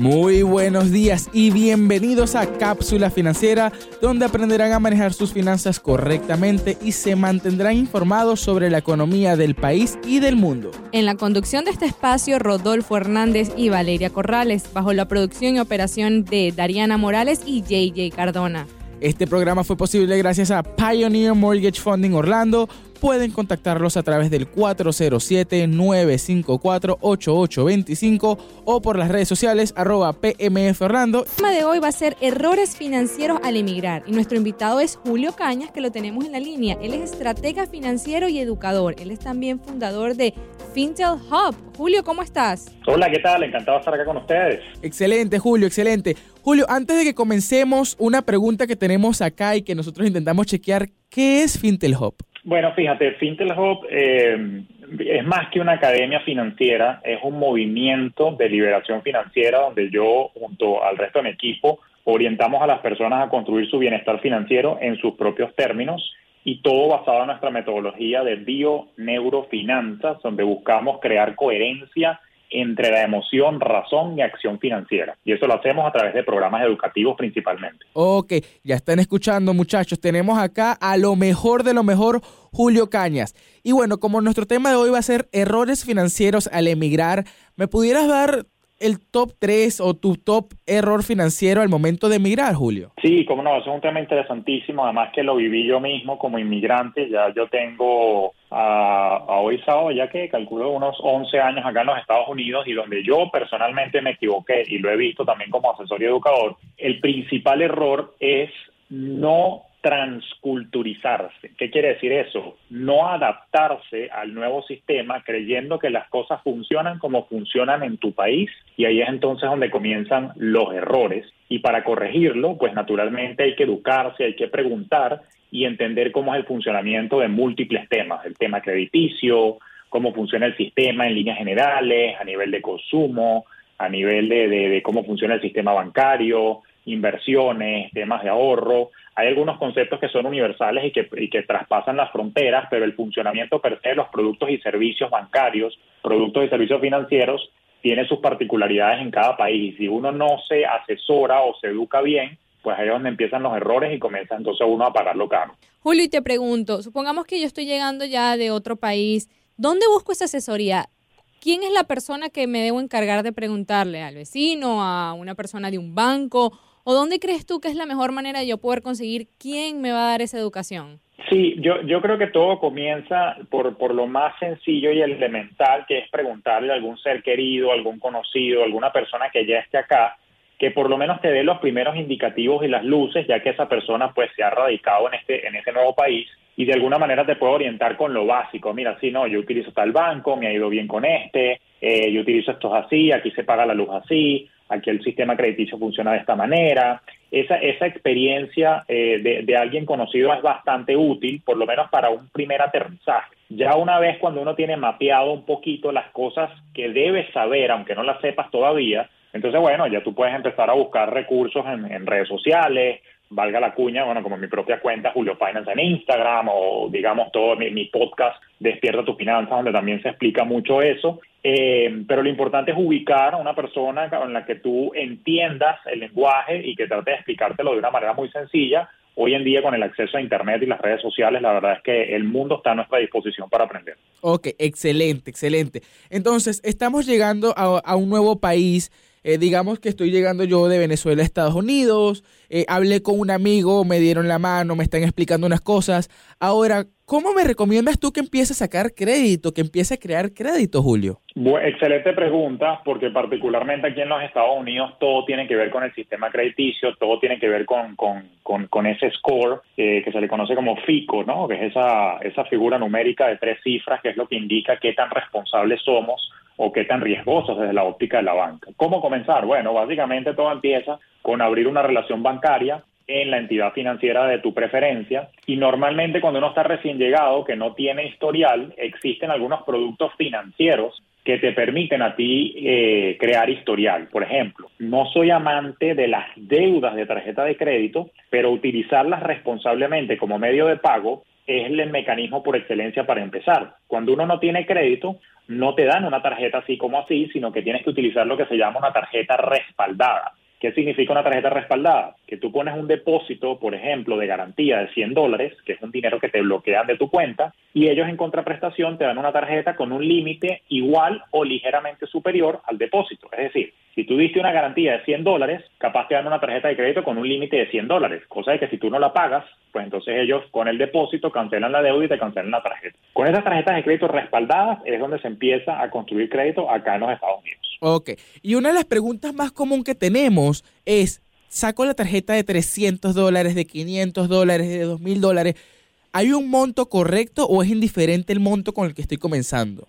Muy buenos días y bienvenidos a Cápsula Financiera, donde aprenderán a manejar sus finanzas correctamente y se mantendrán informados sobre la economía del país y del mundo. En la conducción de este espacio, Rodolfo Hernández y Valeria Corrales, bajo la producción y operación de Dariana Morales y JJ Cardona. Este programa fue posible gracias a Pioneer Mortgage Funding Orlando, pueden contactarlos a través del 407-954-8825 o por las redes sociales arroba PMF Orlando. El tema de hoy va a ser errores financieros al emigrar y nuestro invitado es Julio Cañas que lo tenemos en la línea. Él es estratega financiero y educador. Él es también fundador de Fintel Hub. Julio, ¿cómo estás? Hola, ¿qué tal? Encantado de estar acá con ustedes. Excelente, Julio, excelente. Julio, antes de que comencemos, una pregunta que tenemos acá y que nosotros intentamos chequear, ¿qué es Fintel Hub? Bueno, fíjate, Fintel Hub eh, es más que una academia financiera, es un movimiento de liberación financiera donde yo, junto al resto de mi equipo, orientamos a las personas a construir su bienestar financiero en sus propios términos y todo basado en nuestra metodología de bio-neurofinanzas, donde buscamos crear coherencia entre la emoción, razón y acción financiera. Y eso lo hacemos a través de programas educativos principalmente. Ok, ya están escuchando muchachos, tenemos acá a lo mejor de lo mejor Julio Cañas. Y bueno, como nuestro tema de hoy va a ser errores financieros al emigrar, ¿me pudieras dar el top 3 o tu top error financiero al momento de emigrar, Julio? Sí, como no, es un tema interesantísimo, además que lo viví yo mismo como inmigrante, ya yo tengo a, hoy sábado, ya que calculo unos 11 años acá en los Estados Unidos y donde yo personalmente me equivoqué y lo he visto también como asesor y educador, el principal error es no transculturizarse. ¿Qué quiere decir eso? No adaptarse al nuevo sistema creyendo que las cosas funcionan como funcionan en tu país y ahí es entonces donde comienzan los errores. Y para corregirlo, pues naturalmente hay que educarse, hay que preguntar y entender cómo es el funcionamiento de múltiples temas, el tema crediticio, cómo funciona el sistema en líneas generales, a nivel de consumo, a nivel de, de cómo funciona el sistema bancario, inversiones, temas de ahorro. Hay algunos conceptos que son universales y que, y que traspasan las fronteras, pero el funcionamiento per se de los productos y servicios bancarios, productos y servicios financieros, tiene sus particularidades en cada país. Y si uno no se asesora o se educa bien, pues ahí es donde empiezan los errores y comienza entonces uno a pagarlo caro. Julio, y te pregunto, supongamos que yo estoy llegando ya de otro país, ¿dónde busco esa asesoría? ¿Quién es la persona que me debo encargar de preguntarle? ¿Al vecino? ¿A una persona de un banco? ¿O dónde crees tú que es la mejor manera de yo poder conseguir quién me va a dar esa educación? Sí, yo, yo creo que todo comienza por, por lo más sencillo y elemental, que es preguntarle a algún ser querido, algún conocido, alguna persona que ya esté acá, que por lo menos te dé los primeros indicativos y las luces, ya que esa persona pues se ha radicado en este, en ese nuevo país y de alguna manera te puede orientar con lo básico. Mira, sí, no, yo utilizo tal banco, me ha ido bien con este, eh, yo utilizo estos así, aquí se paga la luz así, aquí el sistema crediticio funciona de esta manera. Esa, esa experiencia eh, de, alguien conocido es bastante útil, por lo menos para un primer aterrizaje. Ya una vez cuando uno tiene mapeado un poquito las cosas que debes saber, aunque no las sepas todavía, entonces bueno, ya tú puedes empezar a buscar recursos en, en redes sociales, valga la cuña, bueno, como mi propia cuenta, Julio Finance en Instagram o digamos todo mi, podcast Despierta tu Finanza, donde también se explica mucho eso. Eh, pero lo importante es ubicar a una persona con la que tú entiendas el lenguaje y que trate de explicártelo de una manera muy sencilla. Hoy en día con el acceso a Internet y las redes sociales, la verdad es que el mundo está a nuestra disposición para aprender. Ok, excelente, excelente. Entonces, estamos llegando a, a un nuevo país eh, digamos que estoy llegando yo de Venezuela a Estados Unidos, eh, hablé con un amigo, me dieron la mano, me están explicando unas cosas. Ahora, ¿cómo me recomiendas tú que empiece a sacar crédito, que empiece a crear crédito, Julio? excelente pregunta, porque particularmente aquí en los Estados Unidos todo tiene que ver con el sistema crediticio, todo tiene que ver con, con, ese score eh, que se le conoce como FICO, ¿no? que es esa, esa figura numérica de tres cifras, que es lo que indica qué tan responsables somos o qué tan riesgosos desde la óptica de la banca. ¿Cómo comenzar? Bueno, básicamente todo empieza con abrir una relación bancaria en la entidad financiera de tu preferencia y normalmente cuando uno está recién llegado, que no tiene historial, existen algunos productos financieros que te permiten a ti eh, crear historial. Por ejemplo, no soy amante de las deudas de tarjeta de crédito, pero utilizarlas responsablemente como medio de pago es el mecanismo por excelencia para empezar. Cuando uno no tiene crédito, no te dan una tarjeta así como así, sino que tienes que utilizar lo que se llama una tarjeta respaldada. ¿Qué significa una tarjeta respaldada? Que tú pones un depósito, por ejemplo, de garantía de 100 dólares, que es un dinero que te bloquean de tu cuenta, y ellos en contraprestación te dan una tarjeta con un límite igual o ligeramente superior al depósito. Es decir, si tú diste una garantía de 100 dólares, capaz te dan una tarjeta de crédito con un límite de 100 dólares, cosa de que si tú no la pagas, pues entonces ellos con el depósito cancelan la deuda y te cancelan la tarjeta. Con esas tarjetas de crédito respaldadas es donde se empieza a construir crédito acá en los Estados Unidos. Ok, y una de las preguntas más común que tenemos es, saco la tarjeta de 300 dólares, de 500 dólares, de 2.000 dólares, ¿hay un monto correcto o es indiferente el monto con el que estoy comenzando?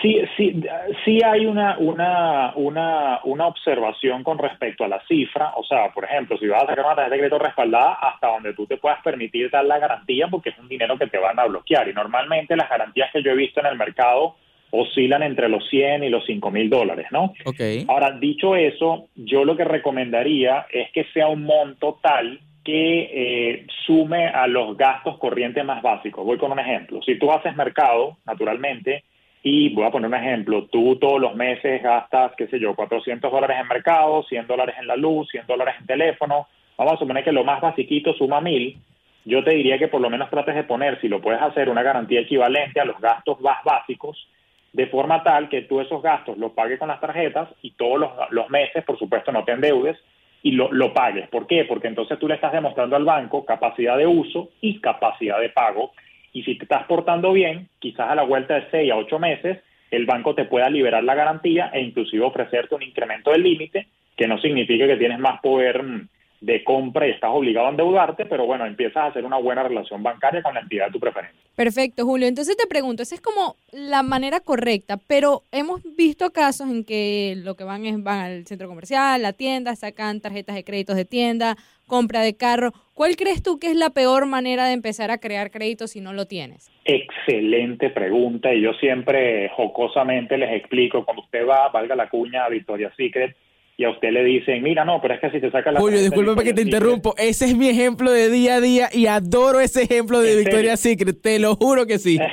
Sí, sí, sí hay una, una, una, una observación con respecto a la cifra. O sea, por ejemplo, si vas a sacar una tarjeta de crédito respaldada hasta donde tú te puedas permitir dar la garantía porque es un dinero que te van a bloquear. Y normalmente las garantías que yo he visto en el mercado oscilan entre los 100 y los 5 mil dólares, ¿no? Okay. Ahora, dicho eso, yo lo que recomendaría es que sea un monto tal que eh, sume a los gastos corrientes más básicos. Voy con un ejemplo. Si tú haces mercado, naturalmente, y voy a poner un ejemplo, tú todos los meses gastas, qué sé yo, 400 dólares en mercado, 100 dólares en la luz, 100 dólares en teléfono, vamos a suponer que lo más basiquito suma mil, yo te diría que por lo menos trates de poner, si lo puedes hacer, una garantía equivalente a los gastos más básicos, de forma tal que tú esos gastos los pagues con las tarjetas y todos los, los meses, por supuesto, no te endeudes y lo, lo pagues. ¿Por qué? Porque entonces tú le estás demostrando al banco capacidad de uso y capacidad de pago y si te estás portando bien, quizás a la vuelta de 6 a 8 meses, el banco te pueda liberar la garantía e inclusive ofrecerte un incremento del límite, que no significa que tienes más poder mm, de compra y estás obligado a endeudarte, pero bueno, empiezas a hacer una buena relación bancaria con la entidad de tu preferencia. Perfecto, Julio. Entonces te pregunto, esa es como la manera correcta, pero hemos visto casos en que lo que van es van al centro comercial, la tienda, sacan tarjetas de créditos de tienda, compra de carro. ¿Cuál crees tú que es la peor manera de empezar a crear crédito si no lo tienes? Excelente pregunta y yo siempre jocosamente les explico, cuando usted va, valga la cuña a Victoria's Secret, y a usted le dicen, mira, no, pero es que si te saca la... Julio, discúlpame que te interrumpo. Ese es mi ejemplo de día a día y adoro ese ejemplo de Victoria's Secret. Te lo juro que sí.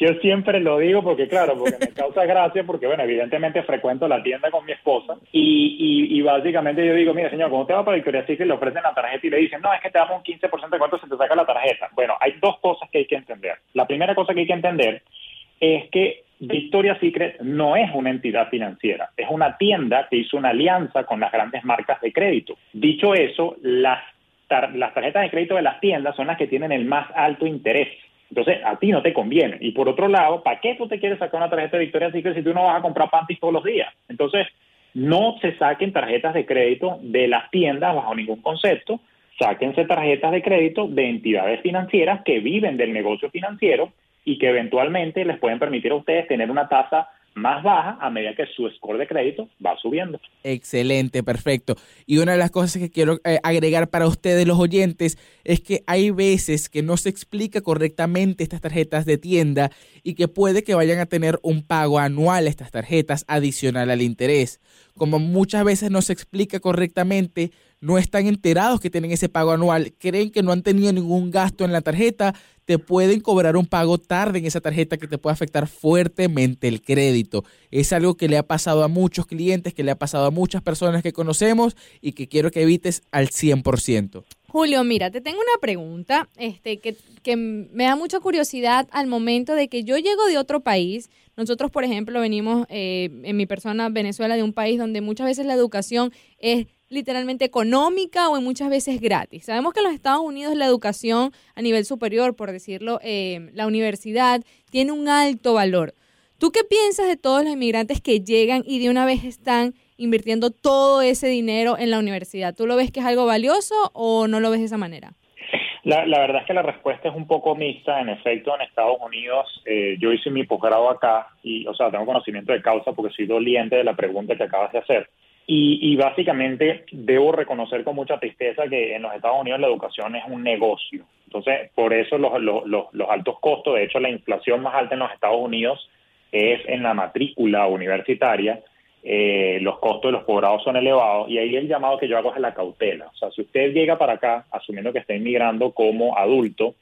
Yo siempre lo digo porque, claro, porque me causa gracia, porque, bueno, evidentemente frecuento la tienda con mi esposa y, y, básicamente yo digo, mira, señor, cuando usted va para Victoria's Secret le ofrecen la tarjeta y le dicen, no, es que te damos un 15% de cuánto se te saca la tarjeta. Bueno, hay dos cosas que hay que entender. La primera cosa que hay que entender es que Victoria's Secret no es una entidad financiera, es una tienda que hizo una alianza con las grandes marcas de crédito. Dicho eso, las, tarjetas de crédito de las tiendas son las que tienen el más alto interés. Entonces, a ti no te conviene. Y por otro lado, ¿para qué tú te quieres sacar una tarjeta de Victoria's Secret si tú no vas a comprar panties todos los días? Entonces, no se saquen tarjetas de crédito de las tiendas bajo ningún concepto. Sáquense tarjetas de crédito de entidades financieras que viven del negocio financiero y que eventualmente les pueden permitir a ustedes tener una tasa más baja a medida que su score de crédito va subiendo. Excelente, perfecto. Y una de las cosas que quiero eh, agregar para ustedes los oyentes es que hay veces que no se explica correctamente estas tarjetas de tienda y que puede que vayan a tener un pago anual estas tarjetas adicional al interés. Como muchas veces no se explica correctamente, no están enterados que tienen ese pago anual, creen que no han tenido ningún gasto en la tarjeta, te pueden cobrar un pago tarde en esa tarjeta que te puede afectar fuertemente el crédito. Es algo que le ha pasado a muchos clientes, que le ha pasado a muchas personas que conocemos y que quiero que evites al 100%. Julio, mira, te tengo una pregunta este, que, que, me da mucha curiosidad al momento de que yo llego de otro país. Nosotros, por ejemplo, venimos eh, en mi persona, Venezuela, de un país donde muchas veces la educación es literalmente económica o en muchas veces gratis. Sabemos que en los Estados Unidos la educación a nivel superior, por decirlo, eh, la universidad, tiene un alto valor. ¿Tú qué piensas de todos los inmigrantes que llegan y de una vez están invirtiendo todo ese dinero en la universidad? ¿Tú lo ves que es algo valioso o no lo ves de esa manera? La, verdad es que la respuesta es un poco mixta. En efecto, en Estados Unidos, eh, yo hice mi posgrado acá y, o sea, tengo conocimiento de causa porque soy doliente de la pregunta que acabas de hacer. Y, básicamente debo reconocer con mucha tristeza que en los Estados Unidos la educación es un negocio. Entonces, por eso los, los, los, altos costos, de hecho la inflación más alta en los Estados Unidos es en la matrícula universitaria. Eh, los costos de los posgrados son elevados y ahí el llamado que yo hago es la cautela. O sea, si usted llega para acá asumiendo que está inmigrando como adulto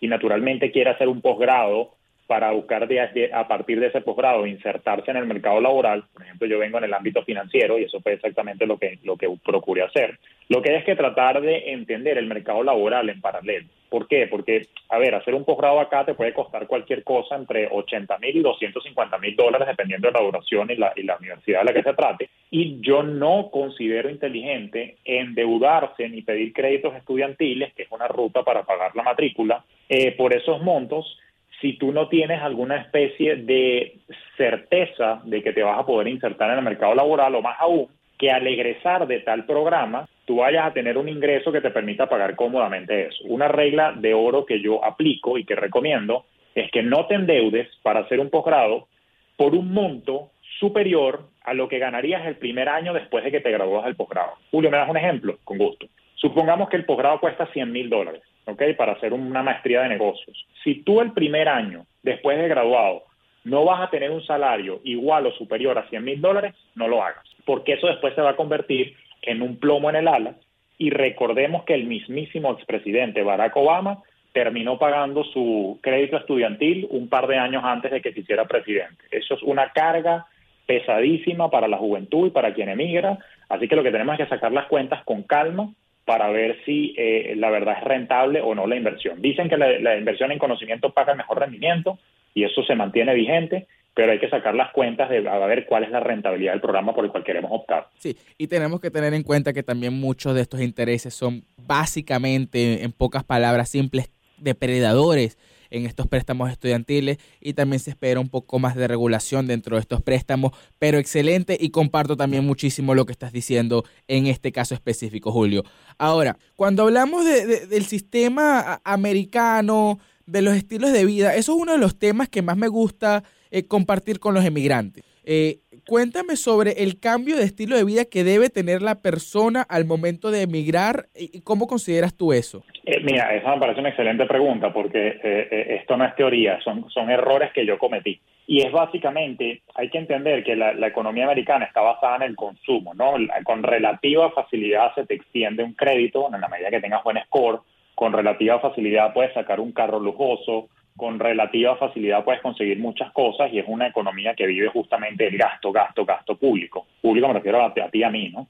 y naturalmente quiere hacer un posgrado para buscar a partir de ese posgrado insertarse en el mercado laboral. Por ejemplo, yo vengo en el ámbito financiero y eso fue exactamente lo que, lo que procuré hacer. Lo que es que tratar de entender el mercado laboral en paralelo. ¿Por qué? Porque, a ver, hacer un posgrado acá te puede costar cualquier cosa entre 80 mil y 250 mil dólares, dependiendo de la duración y la, y la universidad de la que se trate. Y yo no considero inteligente endeudarse ni pedir créditos estudiantiles, que es una ruta para pagar la matrícula, eh, por esos montos si tú no tienes alguna especie de certeza de que te vas a poder insertar en el mercado laboral o más aún, que al egresar de tal programa tú vayas a tener un ingreso que te permita pagar cómodamente eso. Una regla de oro que yo aplico y que recomiendo es que no te endeudes para hacer un posgrado por un monto superior a lo que ganarías el primer año después de que te gradúas del posgrado. Julio, ¿me das un ejemplo? Con gusto. Supongamos que el posgrado cuesta 100 mil dólares. ¿Ok? Para hacer una maestría de negocios. Si tú el primer año, después de graduado, no vas a tener un salario igual o superior a 100 mil dólares, no lo hagas, porque eso después se va a convertir en un plomo en el ala. Y recordemos que el mismísimo expresidente Barack Obama terminó pagando su crédito estudiantil un par de años antes de que se hiciera presidente. Eso es una carga pesadísima para la juventud y para quien emigra, así que lo que tenemos es que sacar las cuentas con calma para ver si eh, la verdad es rentable o no la inversión. Dicen que la, inversión en conocimiento paga el mejor rendimiento y eso se mantiene vigente, pero hay que sacar las cuentas de ver cuál es la rentabilidad del programa por el cual queremos optar. Sí, y tenemos que tener en cuenta que también muchos de estos intereses son básicamente, en pocas palabras simples, depredadores en estos préstamos estudiantiles y también se espera un poco más de regulación dentro de estos préstamos, pero excelente y comparto también muchísimo lo que estás diciendo en este caso específico, Julio. Ahora, cuando hablamos del sistema americano, de los estilos de vida, eso es uno de los temas que más me gusta eh, compartir con los emigrantes. Eh, cuéntame sobre el cambio de estilo de vida que debe tener la persona al momento de emigrar y cómo consideras tú eso. Eh, mira, esa me parece una excelente pregunta porque eh, eh, esto no es teoría, son, son errores que yo cometí. Y es básicamente, hay que entender que la, economía americana está basada en el consumo, ¿no? Con relativa facilidad se te extiende un crédito, en la medida que tengas buen score, con relativa facilidad puedes sacar un carro lujoso, con relativa facilidad puedes conseguir muchas cosas y es una economía que vive justamente el gasto, gasto, gasto público. Público me refiero a, a ti a mí, ¿no?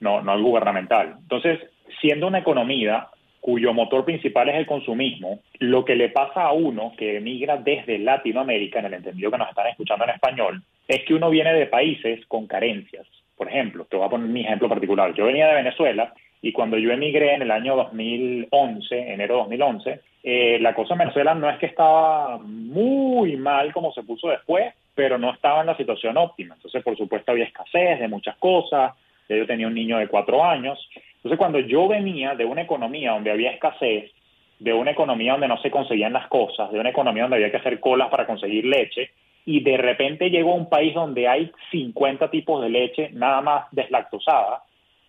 No, no al gubernamental. Entonces, siendo una economía cuyo motor principal es el consumismo, lo que le pasa a uno que emigra desde Latinoamérica, en el entendido que nos están escuchando en español, es que uno viene de países con carencias. Por ejemplo, te voy a poner mi ejemplo particular. Yo venía de Venezuela y cuando yo emigré en el año 2011, enero de 2011, eh, la cosa en Venezuela no es que estaba muy mal como se puso después, pero no estaba en la situación óptima. Entonces, por supuesto, había escasez de muchas cosas. Yo tenía un niño de cuatro años entonces, cuando yo venía de una economía donde había escasez, de una economía donde no se conseguían las cosas, de una economía donde había que hacer colas para conseguir leche, y de repente llego a un país donde hay 50 tipos de leche nada más deslactosada,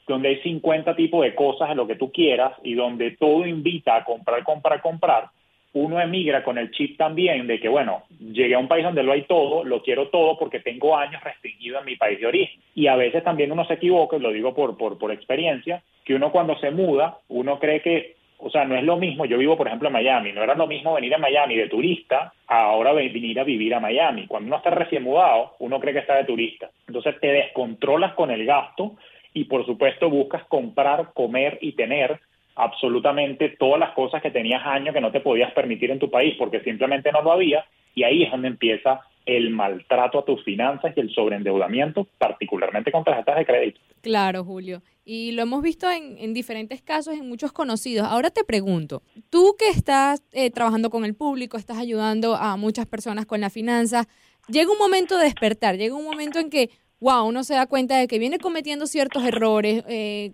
donde hay 50 tipos de cosas de lo que tú quieras y donde todo invita a comprar, comprar, comprar, uno emigra con el chip también de que, bueno, llegué a un país donde lo hay todo, lo quiero todo porque tengo años restringido en mi país de origen. Y a veces también uno se equivoca, y lo digo por, por, por experiencia, que uno cuando se muda, uno cree que, o sea, no es lo mismo, yo vivo por ejemplo en Miami, no era lo mismo venir a Miami de turista a ahora venir a vivir a Miami. Cuando uno está recién mudado, uno cree que está de turista. Entonces te descontrolas con el gasto y por supuesto buscas comprar, comer y tener absolutamente todas las cosas que tenías años que no te podías permitir en tu país porque simplemente no lo había y ahí es donde empieza el maltrato a tus finanzas y el sobreendeudamiento, particularmente con tarjetas de crédito. Claro, Julio. Y lo hemos visto en, diferentes casos, en muchos conocidos. Ahora te pregunto, tú que estás eh, trabajando con el público, estás ayudando a muchas personas con la finanza, llega un momento de despertar, llega un momento en que, wow, uno se da cuenta de que viene cometiendo ciertos errores. Eh,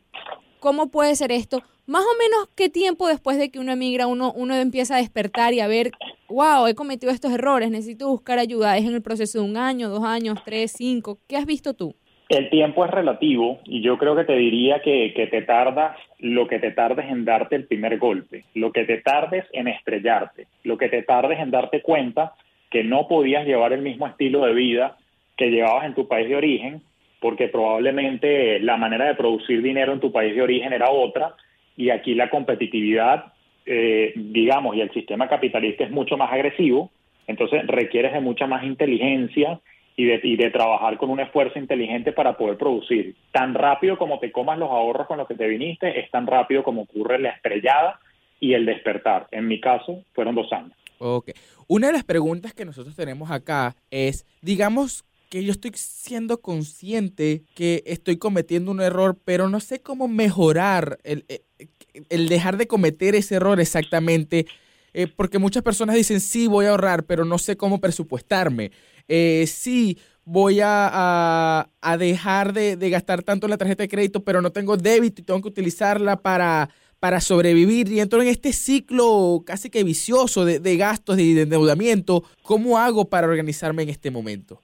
¿Cómo puede ser esto? Más o menos, ¿qué tiempo después de que uno emigra uno, uno empieza a despertar y a ver, wow, he cometido estos errores, necesito buscar ayuda? ¿Es en el proceso de un año, dos años, tres, cinco? ¿Qué has visto tú? El tiempo es relativo y yo creo que te diría que, que, te tardas lo que te tardes en darte el primer golpe, lo que te tardes en estrellarte, lo que te tardes en darte cuenta que no podías llevar el mismo estilo de vida que llevabas en tu país de origen, porque probablemente la manera de producir dinero en tu país de origen era otra, y aquí la competitividad, eh, digamos, y el sistema capitalista es mucho más agresivo, entonces requieres de mucha más inteligencia y de, y de trabajar con un esfuerzo inteligente para poder producir. Tan rápido como te comas los ahorros con los que te viniste, es tan rápido como ocurre la estrellada y el despertar. En mi caso, fueron dos años. Ok. Una de las preguntas que nosotros tenemos acá es, digamos que yo estoy siendo consciente que estoy cometiendo un error, pero no sé cómo mejorar el, eh, el dejar de cometer ese error exactamente. Eh, porque muchas personas dicen, sí, voy a ahorrar, pero no sé cómo presupuestarme. Eh, sí, voy a, a, dejar de, de, gastar tanto en la tarjeta de crédito, pero no tengo débito y tengo que utilizarla para, para sobrevivir. Y entro en este ciclo casi que vicioso de, de gastos y de endeudamiento. ¿Cómo hago para organizarme en este momento?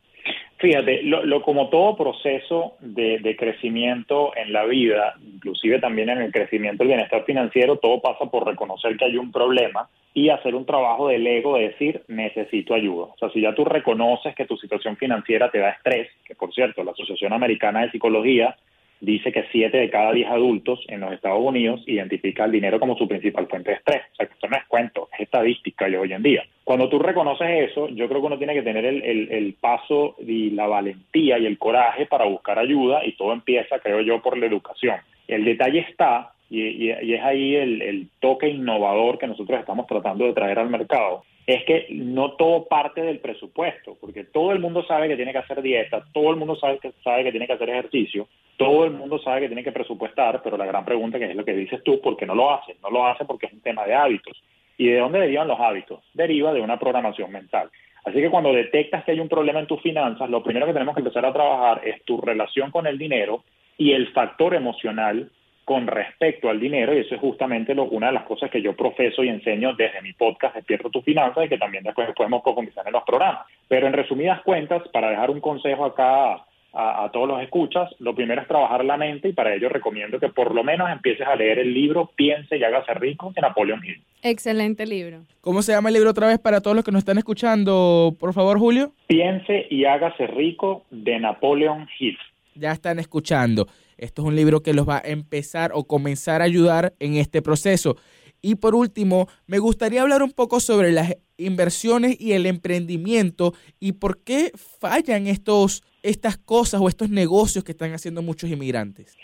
Fíjate, lo, lo, como todo proceso de, de, crecimiento en la vida, inclusive también en el crecimiento del bienestar financiero, todo pasa por reconocer que hay un problema y hacer un trabajo del ego de decir necesito ayuda. O sea, si ya tú reconoces que tu situación financiera te da estrés, que por cierto, la Asociación Americana de Psicología dice que 7 de cada 10 adultos en los Estados Unidos identifica el dinero como su principal fuente de estrés. O sea, que esto no es cuento, es estadística hoy en día. Cuando tú reconoces eso, yo creo que uno tiene que tener el, paso y la valentía y el coraje para buscar ayuda y todo empieza, creo yo, por la educación. El detalle está, y, es ahí el, el toque innovador que nosotros estamos tratando de traer al mercado, es que no todo parte del presupuesto, porque todo el mundo sabe que tiene que hacer dieta, todo el mundo sabe que, sabe que tiene que hacer ejercicio, todo el mundo sabe que tiene que presupuestar, pero la gran pregunta que es lo que dices tú, ¿por qué no lo hace? No lo hace porque es un tema de hábitos. ¿Y de dónde derivan los hábitos? Deriva de una programación mental. Así que cuando detectas que hay un problema en tus finanzas, lo primero que tenemos que empezar a trabajar es tu relación con el dinero y el factor emocional con respecto al dinero, y eso es justamente una de las cosas que yo profeso y enseño desde mi podcast Despierto tu finanzas y que también después podemos profundizar en los programas. Pero en resumidas cuentas, para dejar un consejo acá a, a, todos los escuchas, lo primero es trabajar la mente y para ello recomiendo que por lo menos empieces a leer el libro Piense y hágase rico de Napoleon Hill. Excelente libro. ¿Cómo se llama el libro otra vez para todos los que nos están escuchando, por favor, Julio? Piense y hágase rico de Napoleon Hill. Ya están escuchando. Esto es un libro que los va a empezar o comenzar a ayudar en este proceso. Y por último, me gustaría hablar un poco sobre las inversiones y el emprendimiento y por qué fallan estos, estas cosas o estos negocios que están haciendo muchos inmigrantes.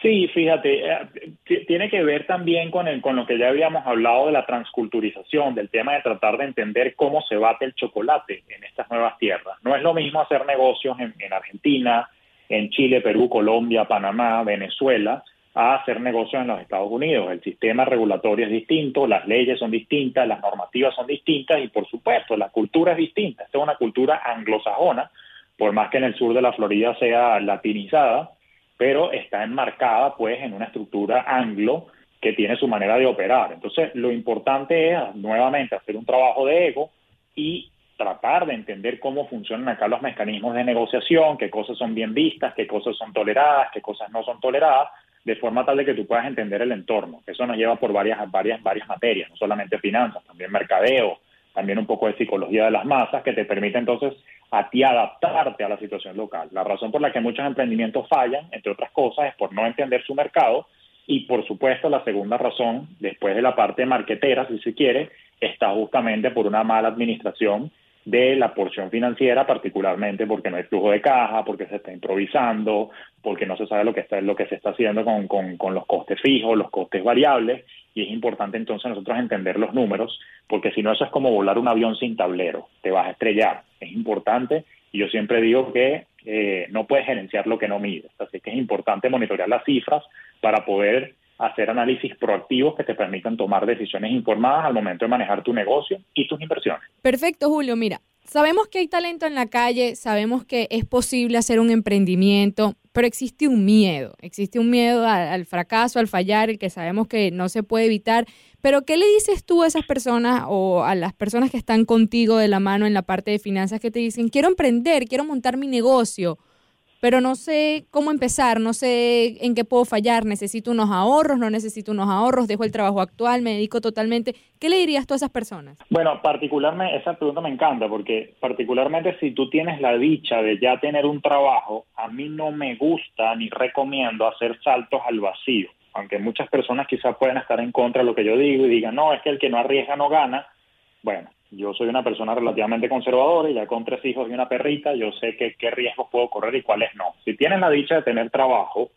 Sí, fíjate, eh, tiene que ver también con, el, con lo que ya habíamos hablado de la transculturización, del tema de tratar de entender cómo se bate el chocolate en estas nuevas tierras. No es lo mismo hacer negocios en, en Argentina, en Chile, Perú, Colombia, Panamá, Venezuela, a hacer negocios en los Estados Unidos. El sistema regulatorio es distinto, las leyes son distintas, las normativas son distintas y, por supuesto, la cultura es distinta. Esta es una cultura anglosajona, por más que en el sur de la Florida sea latinizada, pero está enmarcada, pues, en una estructura anglo que tiene su manera de operar. Entonces, lo importante es, nuevamente, hacer un trabajo de ego y tratar de entender cómo funcionan acá los mecanismos de negociación, qué cosas son bien vistas, qué cosas son toleradas, qué cosas no son toleradas, de forma tal de que tú puedas entender el entorno. Eso nos lleva por varias, varias, varias materias, no solamente finanzas, también mercadeo, también un poco de psicología de las masas, que te permite entonces a ti adaptarte a la situación local. La razón por la que muchos emprendimientos fallan, entre otras cosas, es por no entender su mercado y por supuesto la segunda razón, después de la parte marquetera, si se quiere, está justamente por una mala administración de la porción financiera, particularmente porque no hay flujo de caja, porque se está improvisando, porque no se sabe lo que está, lo que se está haciendo con, con, con los costes fijos, los costes variables, y es importante entonces nosotros entender los números, porque si no eso es como volar un avión sin tablero, te vas a estrellar. Es importante, y yo siempre digo que eh, no puedes gerenciar lo que no mides, así que es importante monitorear las cifras para poder hacer análisis proactivos que te permitan tomar decisiones informadas al momento de manejar tu negocio y tus inversiones. Perfecto, Julio. Mira, sabemos que hay talento en la calle, sabemos que es posible hacer un emprendimiento, pero existe un miedo, existe un miedo al, fracaso, al fallar, el que sabemos que no se puede evitar. Pero ¿qué le dices tú a esas personas o a las personas que están contigo de la mano en la parte de finanzas que te dicen, quiero emprender, quiero montar mi negocio? Pero no sé cómo empezar, no sé en qué puedo fallar, necesito unos ahorros, no necesito unos ahorros, dejo el trabajo actual, me dedico totalmente. ¿Qué le dirías tú a esas personas? Bueno, particularmente, esa pregunta me encanta porque particularmente si tú tienes la dicha de ya tener un trabajo, a mí no me gusta ni recomiendo hacer saltos al vacío, aunque muchas personas quizás pueden estar en contra de lo que yo digo y digan, no, es que el que no arriesga no gana. Bueno, yo soy una persona relativamente conservadora y ya con tres hijos y una perrita, yo sé que, qué riesgos puedo correr y cuáles no. Si tienes la dicha de tener trabajo,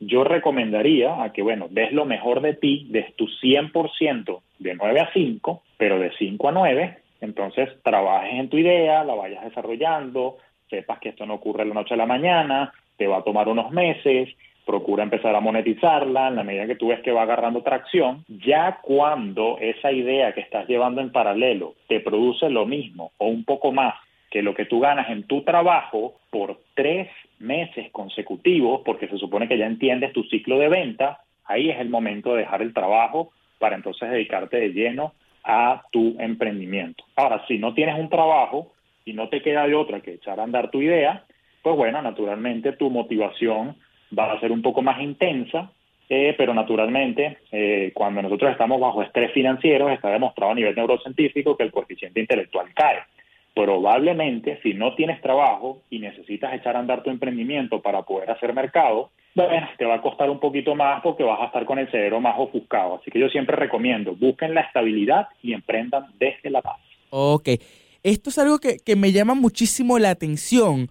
yo recomendaría a que, bueno, des lo mejor de ti, des tu 100% de 9 a 5, pero de 5 a 9, entonces trabajes en tu idea, la vayas desarrollando, sepas que esto no ocurre de la noche a la mañana, te va a tomar unos meses, procura empezar a monetizarla en la medida que tú ves que va agarrando tracción. Ya cuando esa idea que estás llevando en paralelo te produce lo mismo o un poco más que lo que tú ganas en tu trabajo por tres meses consecutivos, porque se supone que ya entiendes tu ciclo de venta, ahí es el momento de dejar el trabajo para entonces dedicarte de lleno a tu emprendimiento. Ahora, si no tienes un trabajo y no te queda de otra que echar a andar tu idea, pues bueno, naturalmente tu motivación va a ser un poco más intensa, eh, pero naturalmente eh, cuando nosotros estamos bajo estrés financiero está demostrado a nivel neurocientífico que el coeficiente intelectual cae. Probablemente si no tienes trabajo y necesitas echar a andar tu emprendimiento para poder hacer mercado, bueno, te va a costar un poquito más porque vas a estar con el cerebro más ofuscado. Así que yo siempre recomiendo, busquen la estabilidad y emprendan desde la paz. Ok, esto es algo que, que me llama muchísimo la atención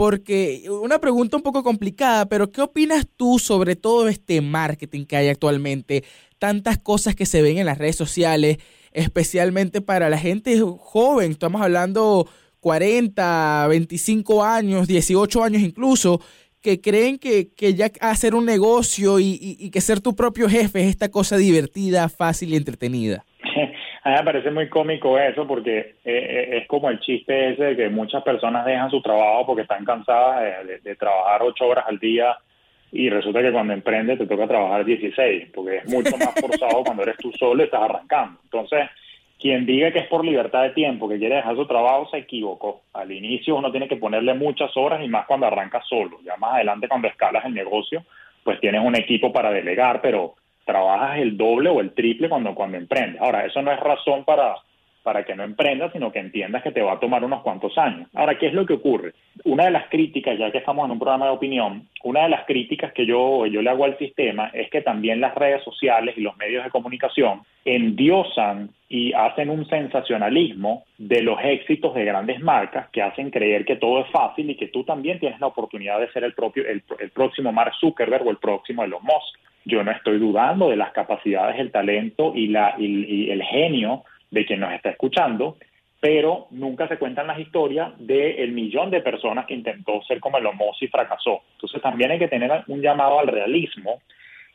porque una pregunta un poco complicada, pero ¿qué opinas tú sobre todo este marketing que hay actualmente? Tantas cosas que se ven en las redes sociales, especialmente para la gente joven, estamos hablando 40, 25 años, 18 años incluso, que creen que, que ya hacer un negocio y, y que ser tu propio jefe es esta cosa divertida, fácil y entretenida. A mí me parece muy cómico eso porque eh, eh, es como el chiste ese de que muchas personas dejan su trabajo porque están cansadas de, trabajar ocho horas al día y resulta que cuando emprendes te toca trabajar 16 porque es mucho más forzado cuando eres tú solo y estás arrancando. Entonces, quien diga que es por libertad de tiempo, que quiere dejar su trabajo, se equivocó. Al inicio uno tiene que ponerle muchas horas y más cuando arranca solo. Ya más adelante cuando escalas el negocio, pues tienes un equipo para delegar, pero trabajas el doble o el triple cuando, cuando emprendes. Ahora, eso no es razón para, para que no emprendas, sino que entiendas que te va a tomar unos cuantos años. Ahora, ¿qué es lo que ocurre? Una de las críticas, ya que estamos en un programa de opinión, una de las críticas que yo, yo le hago al sistema es que también las redes sociales y los medios de comunicación endiosan y hacen un sensacionalismo de los éxitos de grandes marcas que hacen creer que todo es fácil y que tú también tienes la oportunidad de ser el propio el, el próximo Mark Zuckerberg o el próximo Elon Musk. Yo no estoy dudando de las capacidades, el talento y, la, y, el genio de quien nos está escuchando, pero nunca se cuentan las historias del millón de personas que intentó ser como el Musk y fracasó. Entonces también hay que tener un llamado al realismo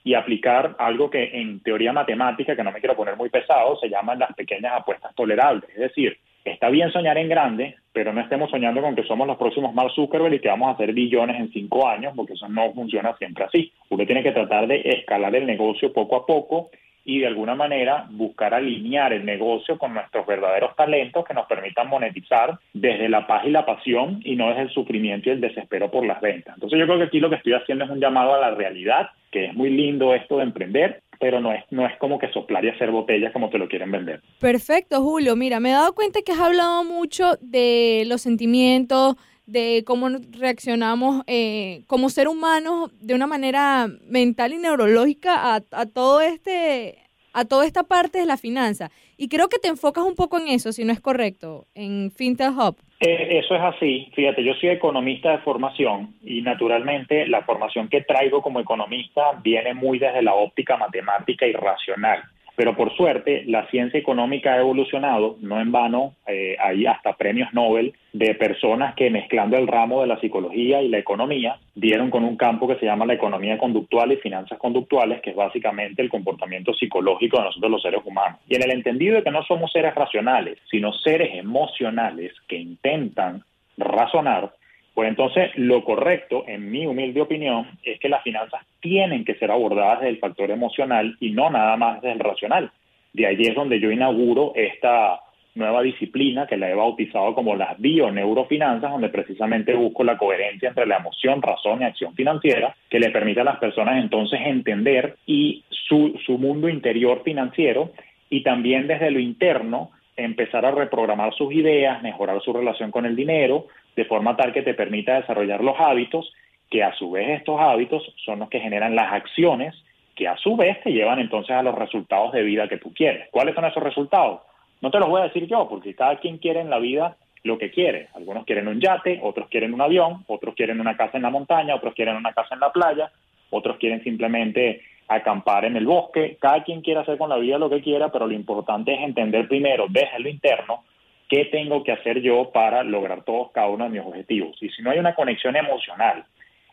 y aplicar algo que en teoría matemática, que no me quiero poner muy pesado, se llaman las pequeñas apuestas tolerables. Es decir, está bien soñar en grande, pero no estemos soñando con que somos los próximos Mark Zuckerberg y que vamos a hacer billones en cinco años, porque eso no funciona siempre así. Uno tiene que tratar de escalar el negocio poco a poco y de alguna manera buscar alinear el negocio con nuestros verdaderos talentos que nos permitan monetizar desde la paz y la pasión y no desde el sufrimiento y el desespero por las ventas. Entonces yo creo que aquí lo que estoy haciendo es un llamado a la realidad, que es muy lindo esto de emprender, pero no es, no es como que soplar y hacer botellas como te lo quieren vender. Perfecto, Julio. Mira, me he dado cuenta que has hablado mucho de los sentimientos, de cómo reaccionamos eh, como ser humanos de una manera mental y neurológica a, a, todo este a toda esta parte de la finanza. Y creo que te enfocas un poco en eso, si no es correcto, en FinTech Hub. Eh, eso es así. Fíjate, yo soy economista de formación y naturalmente la formación que traigo como economista viene muy desde la óptica matemática y racional. Pero por suerte, la ciencia económica ha evolucionado, no en vano, eh, hay hasta premios Nobel de personas que mezclando el ramo de la psicología y la economía, dieron con un campo que se llama la economía conductual y finanzas conductuales, que es básicamente el comportamiento psicológico de nosotros los seres humanos. Y en el entendido de que no somos seres racionales, sino seres emocionales que intentan razonar, pues entonces lo correcto, en mi humilde opinión, es que las finanzas tienen que ser abordadas desde el factor emocional y no nada más desde el racional. De ahí es donde yo inauguro esta, nueva disciplina que la he bautizado como las bioneurofinanzas, donde precisamente busco la coherencia entre la emoción, razón y acción financiera, que le permite a las personas entonces entender y su, su mundo interior financiero y también desde lo interno empezar a reprogramar sus ideas, mejorar su relación con el dinero, de forma tal que te permita desarrollar los hábitos, que a su vez estos hábitos son los que generan las acciones, que a su vez te llevan entonces a los resultados de vida que tú quieres. ¿Cuáles son esos resultados? No te los voy a decir yo, porque cada quien quiere en la vida lo que quiere. Algunos quieren un yate, otros quieren un avión, otros quieren una casa en la montaña, otros quieren una casa en la playa, otros quieren simplemente acampar en el bosque. Cada quien quiere hacer con la vida lo que quiera, pero lo importante es entender primero desde lo interno qué tengo que hacer yo para lograr todos cada uno de mis objetivos. Y si no hay una conexión emocional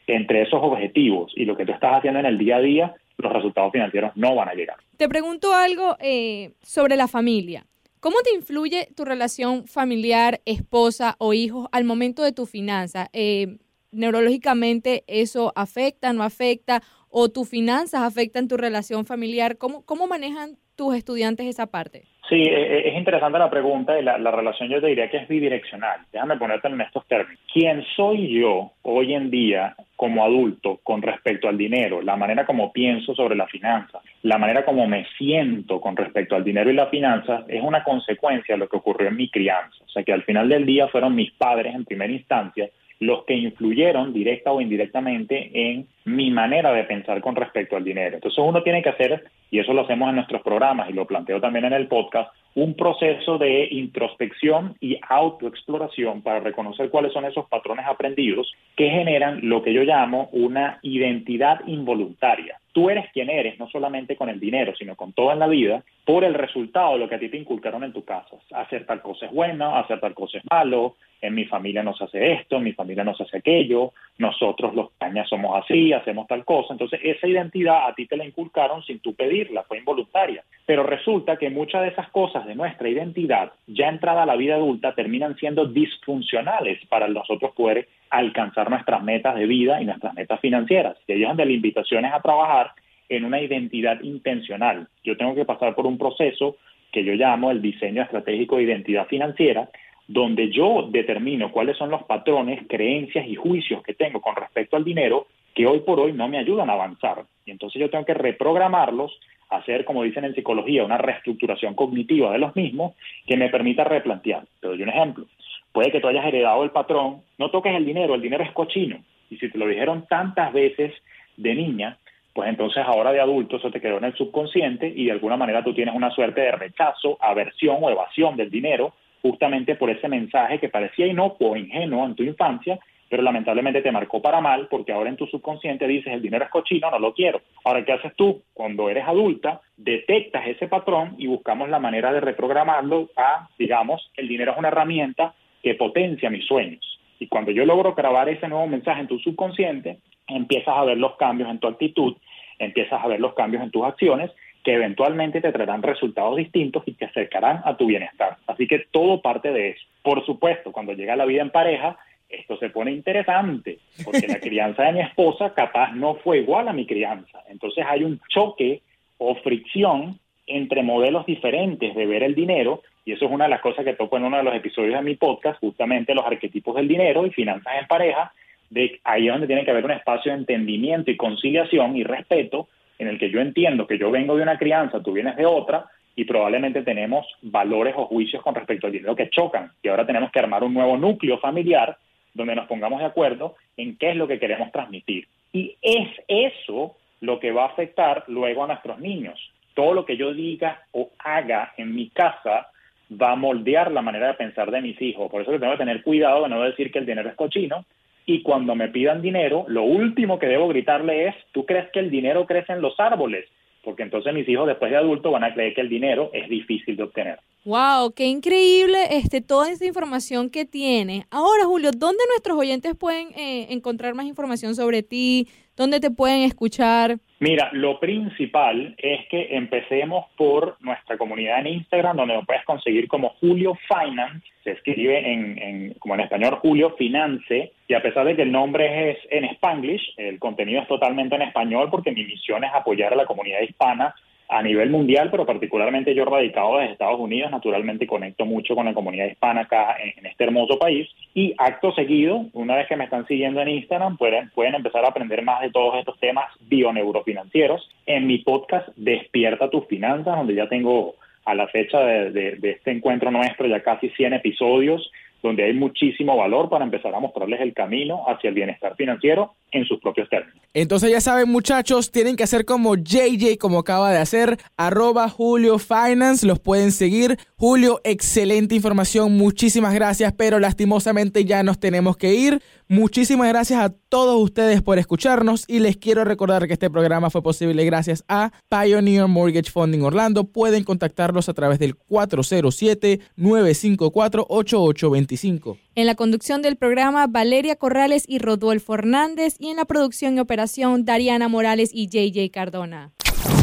entre esos objetivos y lo que tú estás haciendo en el día a día, los resultados financieros no van a llegar. Te pregunto algo eh, sobre la familia. ¿Cómo te influye tu relación familiar, esposa o hijos al momento de tu finanza? Eh, neurológicamente eso afecta, no afecta, o tus finanzas afectan tu relación familiar. ¿Cómo, cómo manejan tus estudiantes esa parte? Sí, e, e, es interesante la pregunta y la, relación yo te diría que es bidireccional. Déjame ponerte en estos términos. ¿Quién soy yo hoy en día como adulto con respecto al dinero? La manera como pienso sobre la finanza, la manera como me siento con respecto al dinero y la finanza es una consecuencia de lo que ocurrió en mi crianza. O sea que al final del día fueron mis padres en primera instancia los que influyeron directa o indirectamente en mi manera de pensar con respecto al dinero. Entonces uno tiene que hacer, y eso lo hacemos en nuestros programas y lo planteo también en el podcast, un proceso de introspección y autoexploración para reconocer cuáles son esos patrones aprendidos que generan lo que yo llamo una identidad involuntaria. Tú eres quien eres, no solamente con el dinero, sino con toda la vida, por el resultado de lo que a ti te inculcaron en tu casa. Hacer tal cosa es bueno, hacer tal cosa es malo, en mi familia no se hace esto, en mi familia no se hace aquello, nosotros los cañas somos así, hacemos tal cosa. Entonces, esa identidad a ti te la inculcaron sin tú pedirla, fue involuntaria. Pero resulta que muchas de esas cosas de nuestra identidad, ya entrada a la vida adulta, terminan siendo disfuncionales para nosotros poder alcanzar nuestras metas de vida y nuestras metas financieras. Y ahí donde la invitación es a trabajar en una identidad intencional. Yo tengo que pasar por un proceso que yo llamo el diseño estratégico de identidad financiera, donde yo determino cuáles son los patrones, creencias y juicios que tengo con respecto al dinero que hoy por hoy no me ayudan a avanzar. Y entonces yo tengo que reprogramarlos, hacer, como dicen en psicología, una reestructuración cognitiva de los mismos que me permita replantear. Te doy un ejemplo. Puede que tú hayas heredado el patrón, no toques el dinero, el dinero es cochino. Y si te lo dijeron tantas veces de niña, pues entonces ahora de adulto eso te quedó en el subconsciente y de alguna manera tú tienes una suerte de rechazo, aversión o evasión del dinero justamente por ese mensaje que parecía inocuo, ingenuo en tu infancia, pero lamentablemente te marcó para mal porque ahora en tu subconsciente dices el dinero es cochino, no lo quiero. Ahora, ¿qué haces tú? Cuando eres adulta, detectas ese patrón y buscamos la manera de reprogramarlo a, digamos, el dinero es una herramienta que potencia mis sueños. Y cuando yo logro grabar ese nuevo mensaje en tu subconsciente, empiezas a ver los cambios en tu actitud, empiezas a ver los cambios en tus acciones que eventualmente te traerán resultados distintos y te acercarán a tu bienestar. Así que todo parte de eso. Por supuesto, cuando llega la vida en pareja, esto se pone interesante, porque la crianza de mi esposa capaz no fue igual a mi crianza. Entonces hay un choque o fricción entre modelos diferentes de ver el dinero, y eso es una de las cosas que toco en uno de los episodios de mi podcast, justamente los arquetipos del dinero y finanzas en pareja, de ahí es donde tiene que haber un espacio de entendimiento y conciliación y respeto en el que yo entiendo que yo vengo de una crianza, tú vienes de otra, y probablemente tenemos valores o juicios con respecto al dinero que chocan. Y ahora tenemos que armar un nuevo núcleo familiar donde nos pongamos de acuerdo en qué es lo que queremos transmitir. Y es eso lo que va a afectar luego a nuestros niños. Todo lo que yo diga o haga en mi casa va a moldear la manera de pensar de mis hijos. Por eso que tengo que tener cuidado de no decir que el dinero es cochino, y cuando me pidan dinero, lo último que debo gritarle es, ¿tú crees que el dinero crece en los árboles? Porque entonces mis hijos después de adultos van a creer que el dinero es difícil de obtener. Wow, qué increíble este, toda esta información que tiene. Ahora, Julio, ¿dónde nuestros oyentes pueden eh, encontrar más información sobre ti? ¿Dónde te pueden escuchar? Mira, lo principal es que empecemos por nuestra comunidad en Instagram, donde lo puedes conseguir como Julio Finance, se escribe en, como en español Julio Finance, y a pesar de que el nombre es en Spanglish, el contenido es totalmente en español porque mi misión es apoyar a la comunidad hispana a nivel mundial, pero particularmente yo radicado desde Estados Unidos, naturalmente conecto mucho con la comunidad hispana acá en, este hermoso país. Y acto seguido, una vez que me están siguiendo en Instagram, pueden, pueden empezar a aprender más de todos estos temas bioneurofinancieros en mi podcast Despierta tus finanzas, donde ya tengo a la fecha de, de este encuentro nuestro ya casi 100 episodios donde hay muchísimo valor para empezar a mostrarles el camino hacia el bienestar financiero en sus propios términos. Entonces ya saben muchachos, tienen que hacer como JJ, como acaba de hacer, arroba Julio Finance, los pueden seguir. Julio, excelente información, muchísimas gracias, pero lastimosamente ya nos tenemos que ir. Muchísimas gracias a todos ustedes por escucharnos y les quiero recordar que este programa fue posible gracias a Pioneer Mortgage Funding Orlando. Pueden contactarlos a través del 407-954-8825. En la conducción del programa, Valeria Corrales y Rodolfo Hernández y en la producción y operación, Dariana Morales y JJ Cardona.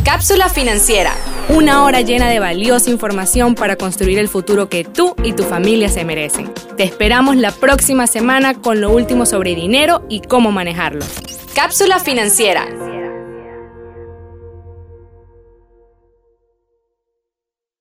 Cápsula financiera. Una hora llena de valiosa información para construir el futuro que tú y tu familia se merecen. Te esperamos la próxima semana con lo último sobre dinero y cómo manejarlo. Cápsula financiera